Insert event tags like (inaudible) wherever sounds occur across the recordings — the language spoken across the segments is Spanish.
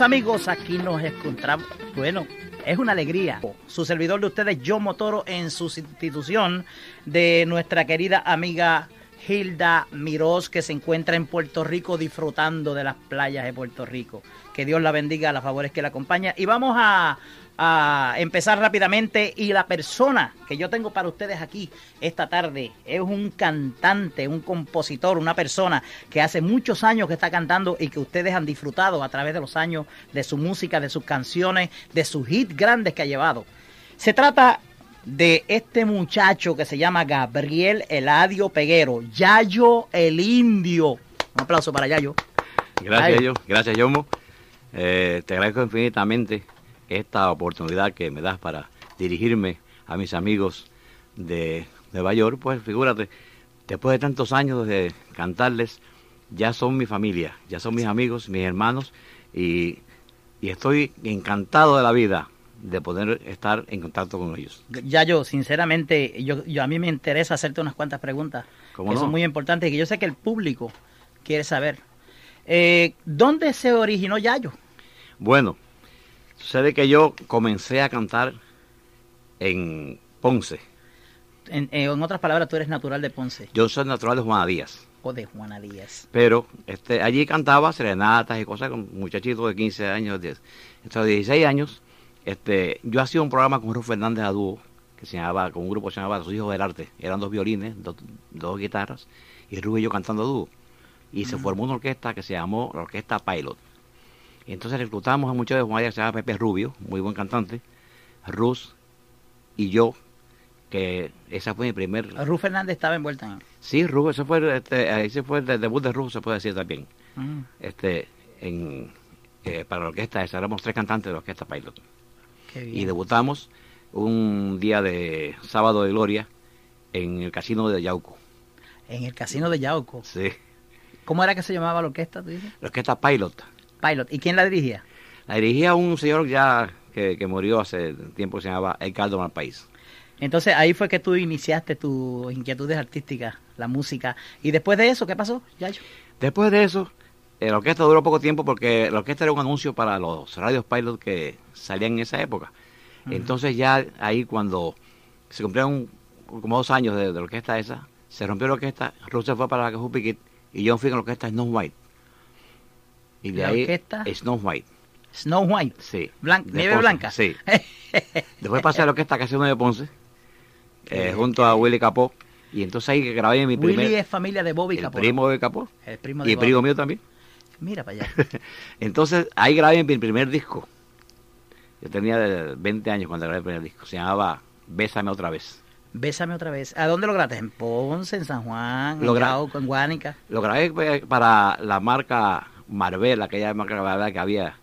Amigos, aquí nos encontramos. Bueno, es una alegría. Su servidor de ustedes, John Motoro, en su institución de nuestra querida amiga Hilda Mirós, que se encuentra en Puerto Rico disfrutando de las playas de Puerto Rico. Que Dios la bendiga, las favores que la acompaña. Y vamos a, a empezar rápidamente. Y la persona que yo tengo para ustedes aquí esta tarde es un cantante, un compositor, una persona que hace muchos años que está cantando y que ustedes han disfrutado a través de los años de su música, de sus canciones, de sus hits grandes que ha llevado. Se trata de este muchacho que se llama Gabriel Eladio Peguero, Yayo el Indio. Un aplauso para Yayo. Gracias, Ay. yo, gracias, Yomo. Eh, te agradezco infinitamente esta oportunidad que me das para dirigirme a mis amigos de Nueva York. Pues figúrate, después de tantos años de cantarles, ya son mi familia, ya son mis amigos, mis hermanos, y, y estoy encantado de la vida de poder estar en contacto con ellos. Yayo, sinceramente, yo, yo a mí me interesa hacerte unas cuantas preguntas ¿Cómo que no? son muy importantes y que yo sé que el público quiere saber. Eh, ¿Dónde se originó Yayo? Bueno, sucede que yo comencé a cantar en Ponce. En, eh, en otras palabras, tú eres natural de Ponce Yo soy natural de Juana Díaz. o de Juana Díaz. Pero este, allí cantaba serenatas y cosas con muchachitos de 15 años, 10, entre 16 años. Este, yo hacía un programa con Ruth Fernández a dúo, que se llamaba, con un grupo que se llamaba Los Hijos del Arte. Eran dos violines, dos, dos guitarras, y Ruth y yo cantando a dúo. Y se formó una orquesta que se llamó la Orquesta Pilot. Y entonces reclutamos a muchos de Juan que se llama Pepe Rubio, muy buen cantante, Ruth y yo, que esa fue mi primer... Ruth Fernández estaba envuelta en... Sí, Ruth, ese fue, este, ahí se fue el debut de Ruth, se puede decir también Mm, este, en, eh, para la orquesta esa, éramos tres cantantes de la orquesta Pilot. Y debutamos un día de sábado de gloria en el casino de Yauco. En el casino de Yauco. Sí, ¿Cómo era que se llamaba la orquesta, tú dices? la orquesta Pilot. Pilot. ¿Y quién la dirigía? La dirigía un señor ya que, que murió hace tiempo que se llamaba Edgardo Malpaís. Entonces ahí fue que tú iniciaste tus inquietudes artísticas, la música. Y después de eso, ¿qué pasó, Yayo? Después de eso, la orquesta duró poco tiempo porque la orquesta era un anuncio para los radios pilot que salían en esa época. Entonces ya ahí cuando se cumplieron como dos años de, de la orquesta esa, se rompió la orquesta, se fue para la Piquet y yo fui con la orquesta Snow White. Y de ¿La ahí orquesta? Snow White, Snow White. sí. Blan- De ¿Nieve Ponce, blanca? Sí. (laughs) Después pasé a la orquesta Casino de Ponce, eh, bien, junto a Willy Capó, y entonces ahí grabé mi primer... Willy es familia de Bobby el Capó. primo de Capó, El primo de y Bobby. primo mío también. Mira para allá. (laughs) Entonces, ahí grabé mi primer disco. Yo tenía de 20 años cuando grabé el primer disco. Se llamaba Bésame otra vez. Bésame otra vez. ¿A dónde lo grabaste? ¿En Ponce, en San Juan, Lo en gra- Yauco, en Guánica? Lo grabé pues, para la marca Marvel, aquella marca ¿verdad? que había.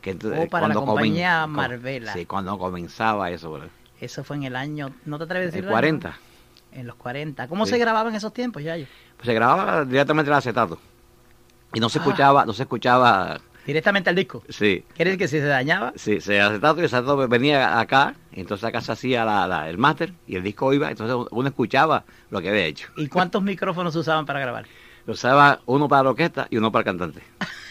Que ent- Oh, para la compañía co- Marvela. Sí, cuando comenzaba eso. ¿verdad? Eso fue en el año, ¿no te atreves a decir El 40. En los 40. ¿Cómo Sí. se grababa en esos tiempos, Yayo? Pues se grababa directamente el acetato. Y no se Ah. escuchaba, no se escuchaba, Directamente al disco. sí, ¿Quiere decir que si se dañaba? sí, se acetato y el acetato venía acá, entonces acá se hacía la- la- el máster y el disco iba, entonces uno escuchaba lo que había hecho. ¿Y cuántos micrófonos usaban para grabar? Usaba uno para la orquesta y uno para el cantante. (laughs)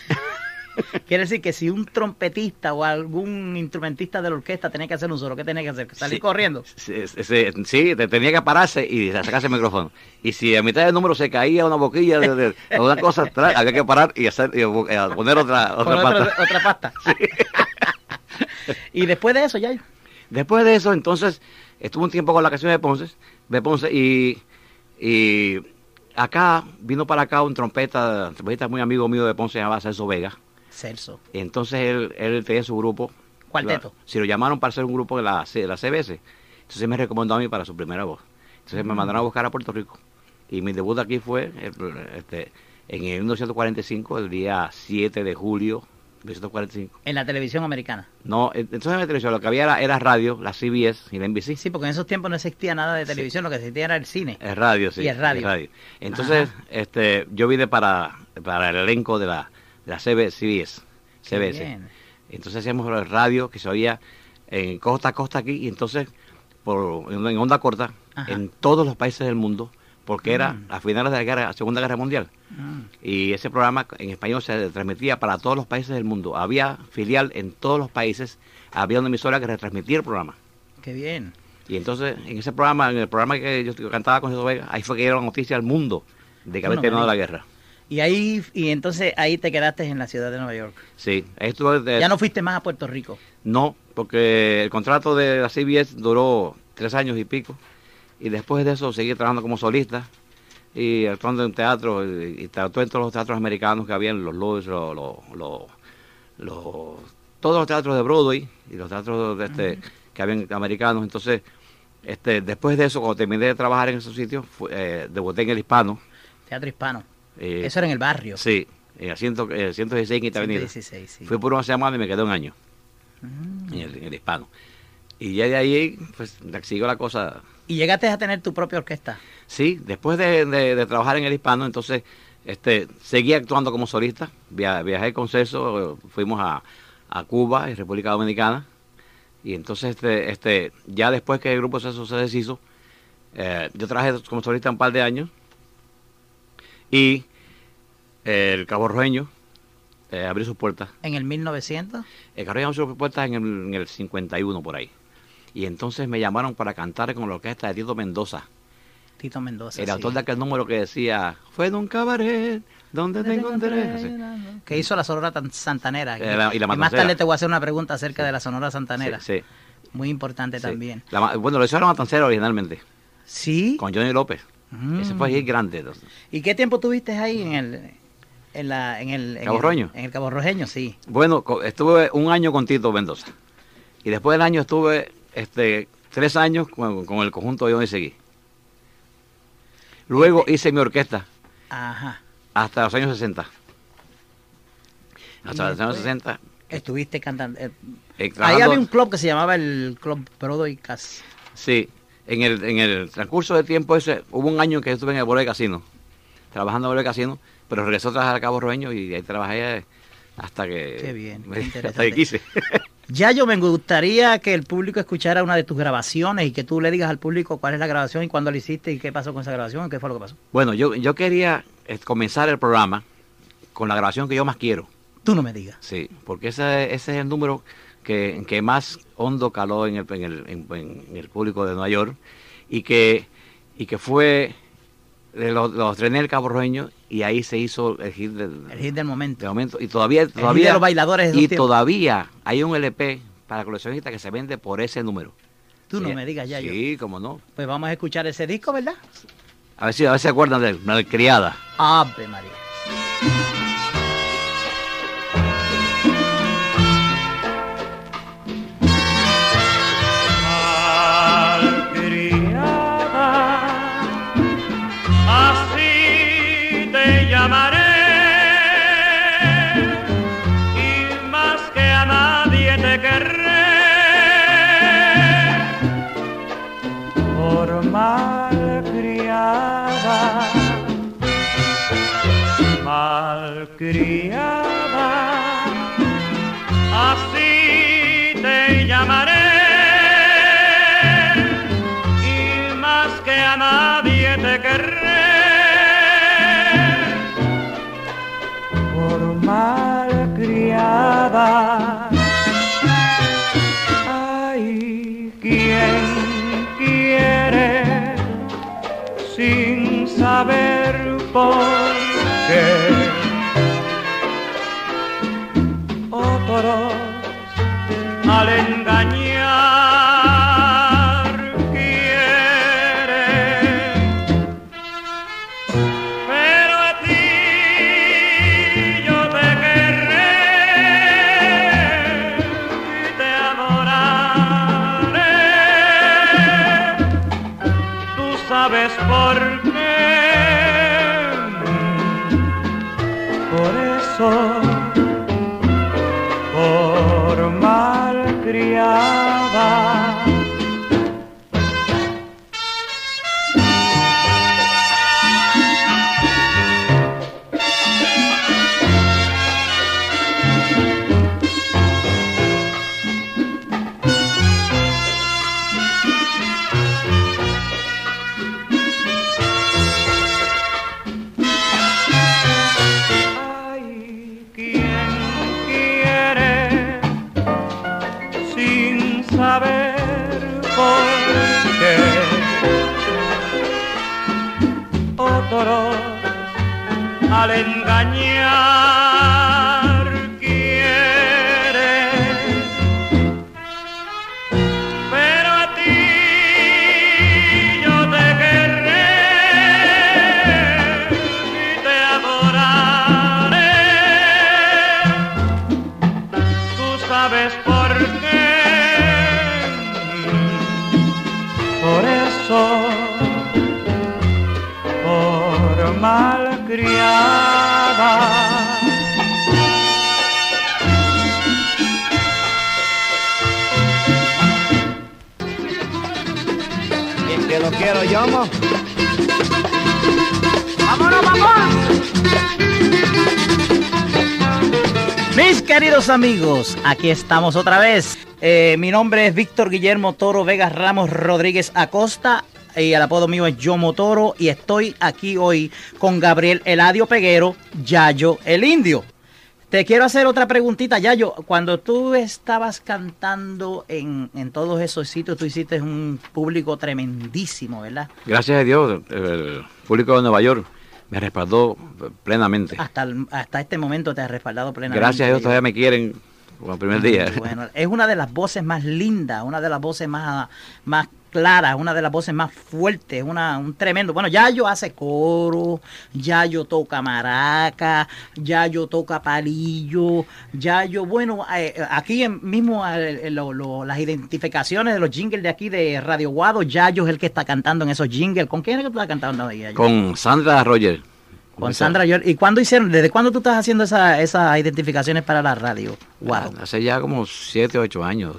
(laughs) Quiere decir que si un trompetista o algún instrumentista de la orquesta tenía que hacer un solo, ¿qué tenía que hacer? ¿Salir Sí. corriendo? Sí, sí, sí, te- tenía que pararse y sacarse el micrófono. Y si a mitad del número se caía una boquilla de, de- de una cosa atrás, había que parar y hacer y, eh, poner otra, otra pata. otra, pasta. (laughs) (laughs) y después de eso, Yayo. Después de eso, entonces, estuve un tiempo con la canción de Ponce, de Ponce y, y acá, vino para acá un trompeta, trompetista muy amigo mío de Ponce, llamaba Celso Vega. Celso. Entonces él, él tenía su grupo. Cuarteto. Si lo llamaron para hacer un grupo de la, C- de la CBS, entonces me recomendó a mí para su primera voz. Entonces me mandaron a buscar a Puerto Rico. Y mi debut aquí fue el, este, en el 1945, el día 7 de julio de 1945. En la televisión americana. No, en- entonces en la televisión lo que había era, era radio, la CBS y la NBC. Sí, porque en esos tiempos no existía nada de televisión, lo que existía era el cine. Es radio, sí. Y es radio. Entonces, este, yo vine para, para el elenco de la, la CB CBS. CBS. bien. Entonces hacíamos el radio que se oía en costa a costa aquí y entonces por, en, onda corta Ajá. en todos los países del mundo porque era Mm. a finales de la guerra, Segunda Guerra Mundial. Mm. Y ese programa en español se transmitía para todos los países del mundo. Había filial en todos los países, había una emisora que retransmitía el programa. Qué bien. Y entonces, en ese programa, en el programa que yo cantaba con Jesús Vega, ahí fue que dieron la noticia al mundo de que había Bueno, terminado me la guerra. Y ahí, y entonces ahí te quedaste en la ciudad de Nueva York. Sí, de- Ya no fuiste más a Puerto Rico. No, porque el contrato de la CBS duró tres años y pico. Y después de eso seguí trabajando como solista y actuando en teatro. Y, y actué en todos los teatros americanos que había en los Louis, los, los, los- los- todos los teatros de Broadway y los teatros de este, que habían americanos. Entonces, este, después de eso, cuando terminé de trabajar en esos sitios, fue, eh, debuté en el hispano. Teatro hispano. Eh, Eso era en el barrio. Sí, en el ciento- eh, 116 Quinta Avenida. 116, sí. Fui por una semana y me quedé un año Mm. en el, en el hispano. Y ya de ahí, pues, siguió la cosa. Y llegaste a tener tu propia orquesta. Sí, después de, de- de trabajar en el hispano, entonces, este, seguí actuando como solista. Via- viajé con Ceso, eh, fuimos a, a Cuba y República Dominicana. Y entonces, este, este, ya después que el grupo Ceso se deshizo, eh, yo trabajé como solista un par de años. Y el Cabo Rojeño eh, abrió sus puertas. En el 1900. El Carrillo abrió sus puertas en el, en el 51 por ahí. Y entonces me llamaron para cantar con la orquesta de Tito Mendoza. Tito Mendoza. el sí. autor de aquel número que decía, fue en un cabaret donde te encontré. Así. Que hizo la Sonora Tan- Santanera. Eh, la- y la más tarde te voy a hacer una pregunta acerca de la Sonora Santanera. Sí, sí, Muy importante sí. también. La bueno, lo hizo la Matancera originalmente, Sí. con Johnny López. Mm. Ese fue ahí grande. entonces. ¿Y qué tiempo tuviste ahí en el en la en el en Cabo Roño? En el Cabo Rojeño, sí. Bueno, estuve un año con Tito Mendoza. Y después del año estuve este, tres años con, con el conjunto de Johnny Seguí. Luego hice mi orquesta Ajá. hasta los años 60. Hasta Y los años después- 60. Estuviste cantando. eh, eh, ahí había un club que se llamaba el Club Broadway Cas. Sí, en el, en el transcurso del tiempo ese, hubo un año que estuve en el Bolé Casino, trabajando en el Bolé Casino, pero regresó a trabajar a Cabo Roeño y ahí trabajé hasta que... Qué bien, qué (laughs) hasta que quise. (laughs) Ya yo me gustaría que el público escuchara una de tus grabaciones y que tú le digas al público cuál es la grabación y cuándo la hiciste y qué pasó con esa grabación y qué fue lo que pasó. bueno, yo, yo quería eh, comenzar el programa con la grabación que yo más quiero, Tú no me digas. sí, porque ese, ese es el número que, que más hondo caló en el, en, el, en- en el público de Nueva York y que, y que fue... de Los, los estrené en el Cabo Roeño y ahí se hizo el hit del, El hit del momento. de momento y todavía hit todavía de los bailadores y tiempos. todavía hay un LP para coleccionistas que se vende por ese número Tú no me digas ya yo. sí cómo no Pues vamos a escuchar ese disco, ¿verdad? a ver si a ver si se acuerdan de él Malcriada Ave María. Al quiero yo, mo. ¡Vámonos, vamos! Mis queridos amigos, aquí estamos otra vez. Eh, mi nombre es Víctor Guillermo Toro Vegas Ramos Rodríguez Acosta y el apodo mío es Yomo Toro y estoy aquí hoy con Gabriel Eladio Peguero, Yayo el Indio. Te quiero hacer otra preguntita, Yayo. Cuando tú estabas cantando en, en todos esos sitios, tú hiciste un público tremendísimo, ¿verdad? Gracias a Dios, el público de Nueva York me respaldó plenamente. Hasta, el- hasta este momento te has respaldado plenamente. Gracias a Dios todavía me quieren como el primer día. Bueno, es una de las voces más lindas, una de las voces más, más claras, una de las voces más fuertes, una, un tremendo. Bueno, Yayo hace coro, Yayo toca maraca, Yayo toca palillo, Yayo, bueno, eh, aquí mismo eh, las identificaciones de los jingles de aquí de Radio Guado, Yayo es el que está cantando en esos jingles. ¿Con quién es que tú estás cantando ahí? Con Sandra Roger. Con Sandra York. ¿Y cuándo hicieron? ¿Desde cuándo tú estás haciendo esa- esas identificaciones para la radio? Wow. Hace ya como siete o ocho años.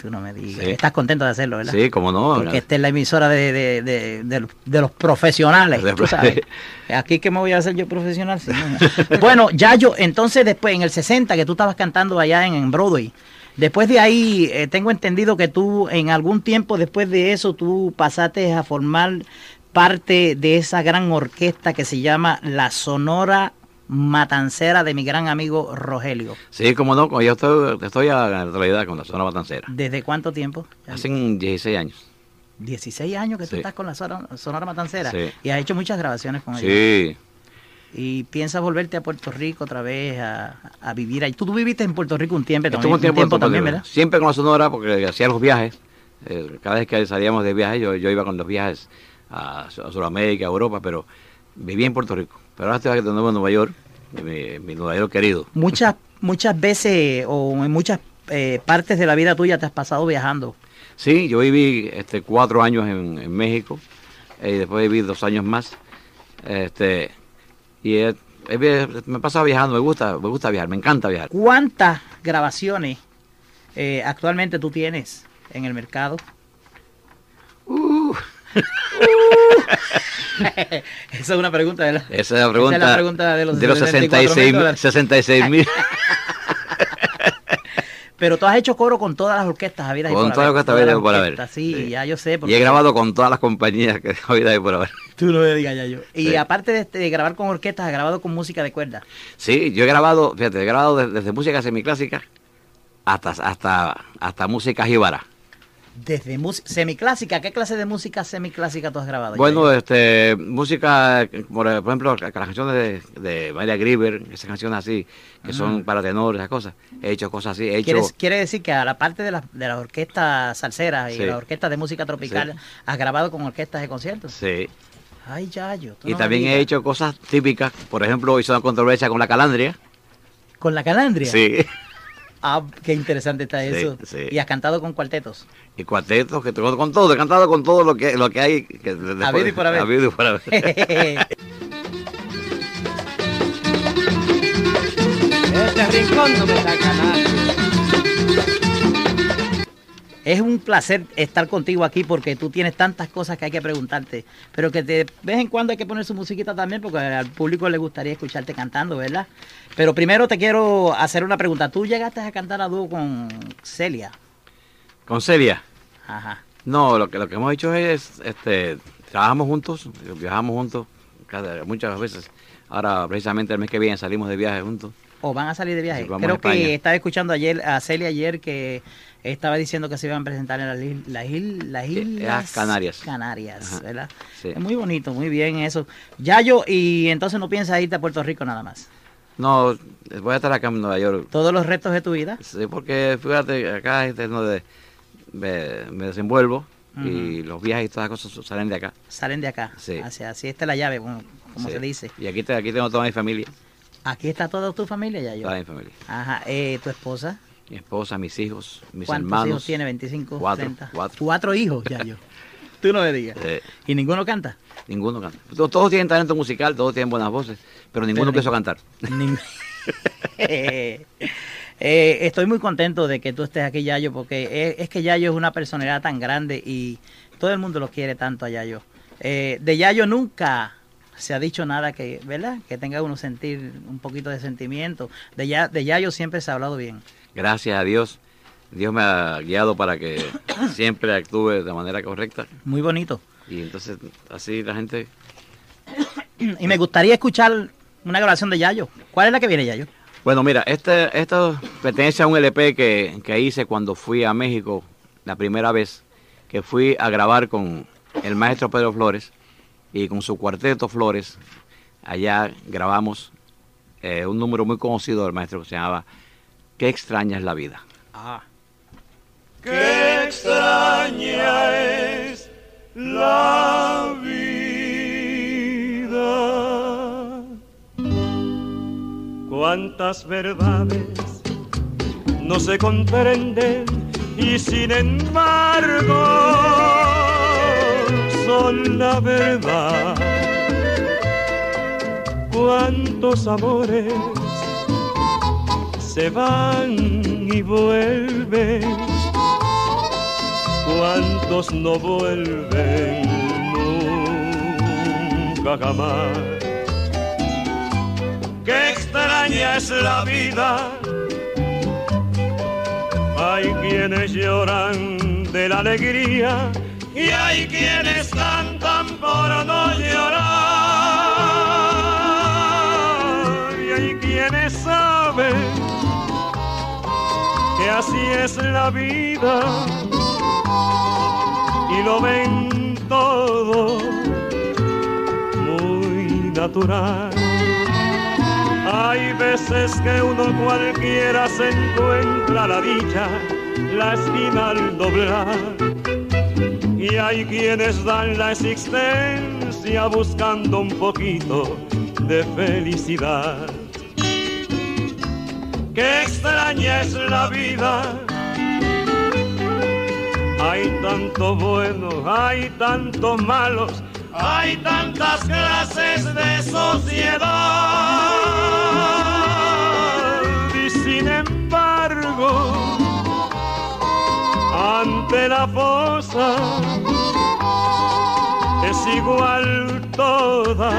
Tú no me digas. Sí. Estás contento de hacerlo, ¿verdad? Sí, como no. Porque esta es la emisora de, de, de, de los- profesionales, tú sabes. Aquí que me voy a hacer yo profesional. Sí, no. (laughs) bueno, ya yo, entonces después, en el 60, que tú estabas cantando allá en, en Broadway, después de ahí, eh, tengo entendido que tú, en algún tiempo después de eso, tú pasaste a formar parte de esa gran orquesta que se llama La Sonora Matancera de mi gran amigo Rogelio. Sí, como no, yo estoy, estoy a la actualidad con la zona matancera. ¿Desde cuánto tiempo? Hace 16 años. 16 años que tú Sí. estás con la Sonora, Sonora Matancera Sí. y has hecho muchas grabaciones con ellos. Sí, Y piensas volverte a Puerto Rico otra vez a, a vivir ahí. Tú, tú viviste en Puerto Rico un tiempo, también, un tiempo, también. ¿verdad? Siempre con la Sonora, porque hacía los viajes. Eh, cada vez que salíamos de viaje, yo, yo iba con los viajes a, a Sudamérica, a Europa, pero vivía en Puerto Rico. Pero ahora estoy aquí de nuevo en Nueva York, mi, mi Nueva York querido. Muchas, muchas veces o en muchas eh, partes de la vida tuya te has pasado viajando. Sí, yo viví este, cuatro años en, en México eh, y después viví dos años más. Este, y vi- me he pasado viajando, me gusta, me gusta viajar, me encanta viajar. ¿Cuántas grabaciones eh, actualmente tú tienes en el mercado? Uh, (laughs) (laughs) Esa es una pregunta, ¿verdad? esa es la pregunta, es la pregunta de los 66 mil mil. dólares. 66 mil. (laughs) Pero tú has hecho coro con todas las orquestas habidas y Con por todas las orquestas habidas y por haber. Sí, Sí. ya yo sé. y he grabado con todas las compañías que (laughs) hoy hay por haber. Tú no me digas ya yo. Y Sí. aparte de, este, de grabar con orquestas, has grabado con música de cuerda. Sí, yo he grabado, fíjate, he grabado desde, desde música semiclásica hasta, hasta, hasta música jíbara. Desde música semiclásica, ¿qué clase de música semiclásica tú has grabado? Bueno, Yayo? este, música, por, ejemplo, las canciones de, de María Grieber, esas canciones así, que son para tenores, esas cosas. He hecho cosas así, he hecho... ¿Quieres- quiere decir que a la parte de las de las orquestas salseras y Sí. las orquestas de música tropical, Sí. has grabado con orquestas de conciertos. Sí. Ay, Yayo. tú Y no también he hecho cosas típicas, por ejemplo, hice una controversia con la calandria. ¿Con la calandria? Sí. Ah, qué interesante está Sí, eso. sí. Y has cantado con cuartetos. Y cuartetos, que con, con todo, he cantado con todo lo que, lo que hay. Que, después- Habido y por haber. habido y por haber. (laughs) este rincón no me saca nadie. Es un placer estar contigo aquí porque tú tienes tantas cosas que hay que preguntarte. Pero que de vez en cuando hay que poner su musiquita también porque al público le gustaría escucharte cantando, ¿verdad? Pero primero te quiero hacer una pregunta. ¿Tú llegaste a cantar a dúo con Celia? Con Celia. Ajá. No, lo que, lo que hemos hecho es, este, trabajamos juntos, viajamos juntos cada- muchas veces. Ahora, precisamente el mes que viene salimos de viaje juntos. ¿O van a salir de viaje? Creo que estaba escuchando ayer a Celia ayer que estaba diciendo que se iban a presentar en las, islas las Canarias. Canarias, Ajá, ¿verdad? sí. Es muy bonito, muy bien eso. Yayo, y entonces no piensas irte a Puerto Rico nada más. No, voy a estar acá en Nueva York. Todos los restos de tu vida. Sí, porque fíjate, acá este, es donde me, me desenvuelvo y los viajes y todas las cosas salen de acá. Salen de acá. Sí. Así, así esta es la llave, como, como Sí. se dice. Y aquí, te- aquí tengo toda mi familia, Aquí está toda tu familia, Yayo. toda mi familia. Ajá. Eh, ¿Tu esposa? Mi esposa, mis hijos, mis ¿Cuántos hermanos. hijos tiene? ¿25? Cuatro, 30? cuatro. hijos, Yayo. (laughs) Tú no me digas. Eh, ¿Y ninguno canta? ninguno canta. Todos, todos tienen talento musical, todos tienen buenas voces, pero ninguno Pero quiso cantar. (laughs) Ning- (laughs) Eh, estoy muy contento de que tú estés aquí, Yayo, porque es, es que Yayo es una personalidad tan grande y todo el mundo lo quiere tanto a Yayo. Eh, de Yayo nunca se ha dicho nada que, ¿verdad? Que tenga uno sentir un poquito de sentimiento. De, ya, de Yayo siempre se ha hablado bien. Gracias a Dios, Dios me ha guiado para que (coughs) siempre actúe de manera correcta. Muy bonito. Y entonces así la gente... (coughs) Y me gustaría escuchar una grabación de Yayo. ¿Cuál es la que viene, Yayo? Bueno, mira, este, esto pertenece a un LP que, que hice cuando fui a México la primera vez, que fui a grabar con el maestro Pedro Flores y con su cuarteto Flores. Allá grabamos eh, un número muy conocido del maestro que se llamaba Qué extraña es la vida. Ah. Qué extraña es la vida. Cuántas verdades no se comprenden y sin embargo son la verdad. Cuántos amores se van y vuelven cuántos no vuelven nunca jamás. Extraña es la vida. Hay quienes lloran de la alegría y hay quienes cantan por no llorar. Y hay quienes saben que así es la vida y lo ven todo muy natural. Hay veces que uno cualquiera se encuentra la dicha, la esquina al doblar. Y hay quienes dan la existencia buscando un poquito de felicidad. Qué extraña es la vida. Hay tanto bueno, hay tantos malos, hay tantas clases de sociedad. La fosa es igual toda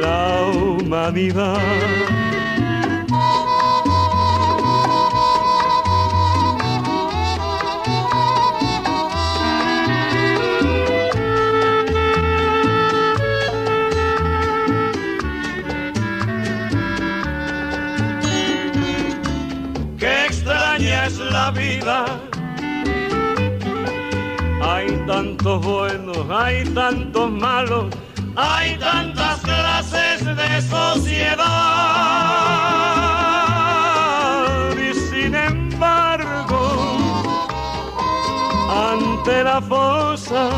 la humanidad. Tantos buenos, hay tantos malos, hay tantas clases de sociedad. Y sin embargo, ante la fosa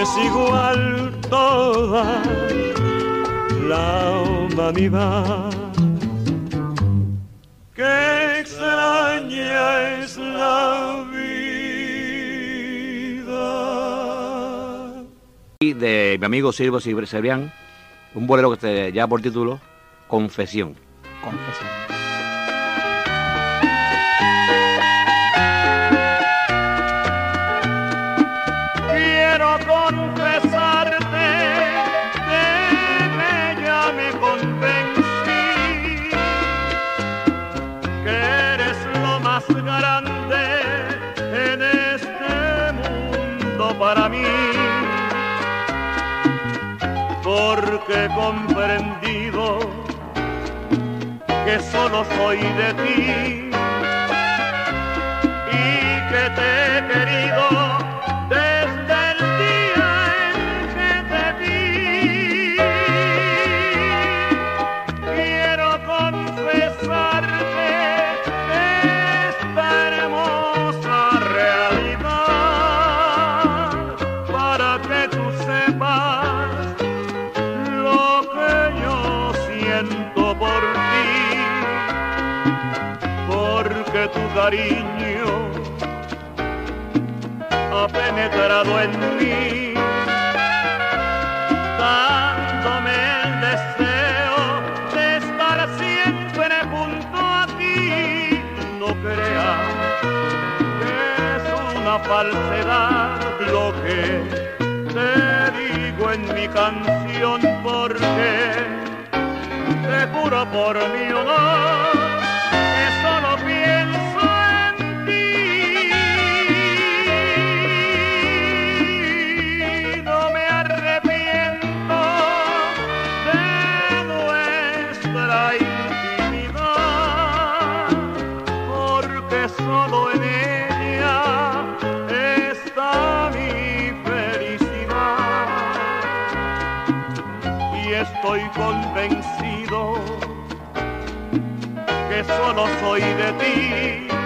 es igual toda la humanidad. De mi amigo Silvio Cebrián, un bolero que te- ya por título Confesión. Confesión. Quiero confesarte Porque he comprendido que solo soy de ti porque tu cariño ha penetrado en mí, dándome el deseo de estar siempre junto a ti. No creas que es una falsedad lo que te digo en mi canción, porque te juro por mi honor solo en ella está mi felicidad. Y estoy convencido que solo soy de ti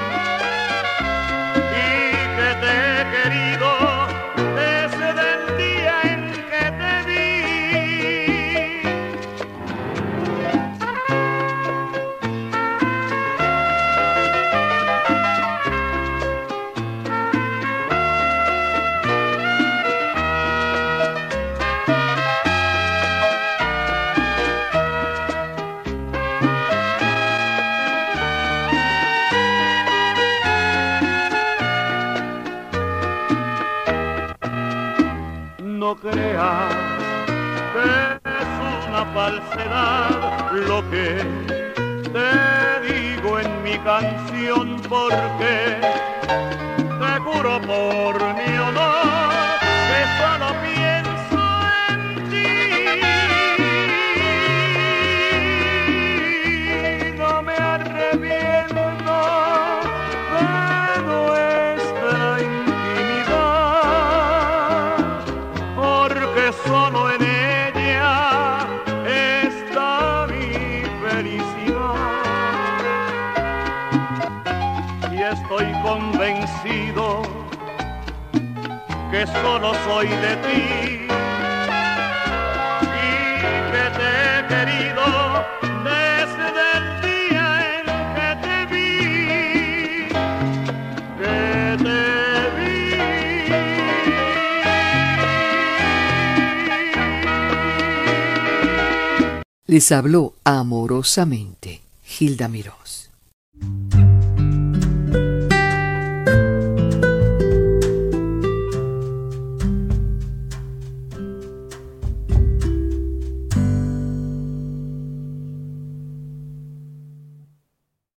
No creas que es una falsedad lo que te digo en mi canción porque te juro por mi honor Y estoy convencido que solo soy de ti y que te he querido desde el día en que te vi, que te vi. Les habló amorosamente Gilda Mirós.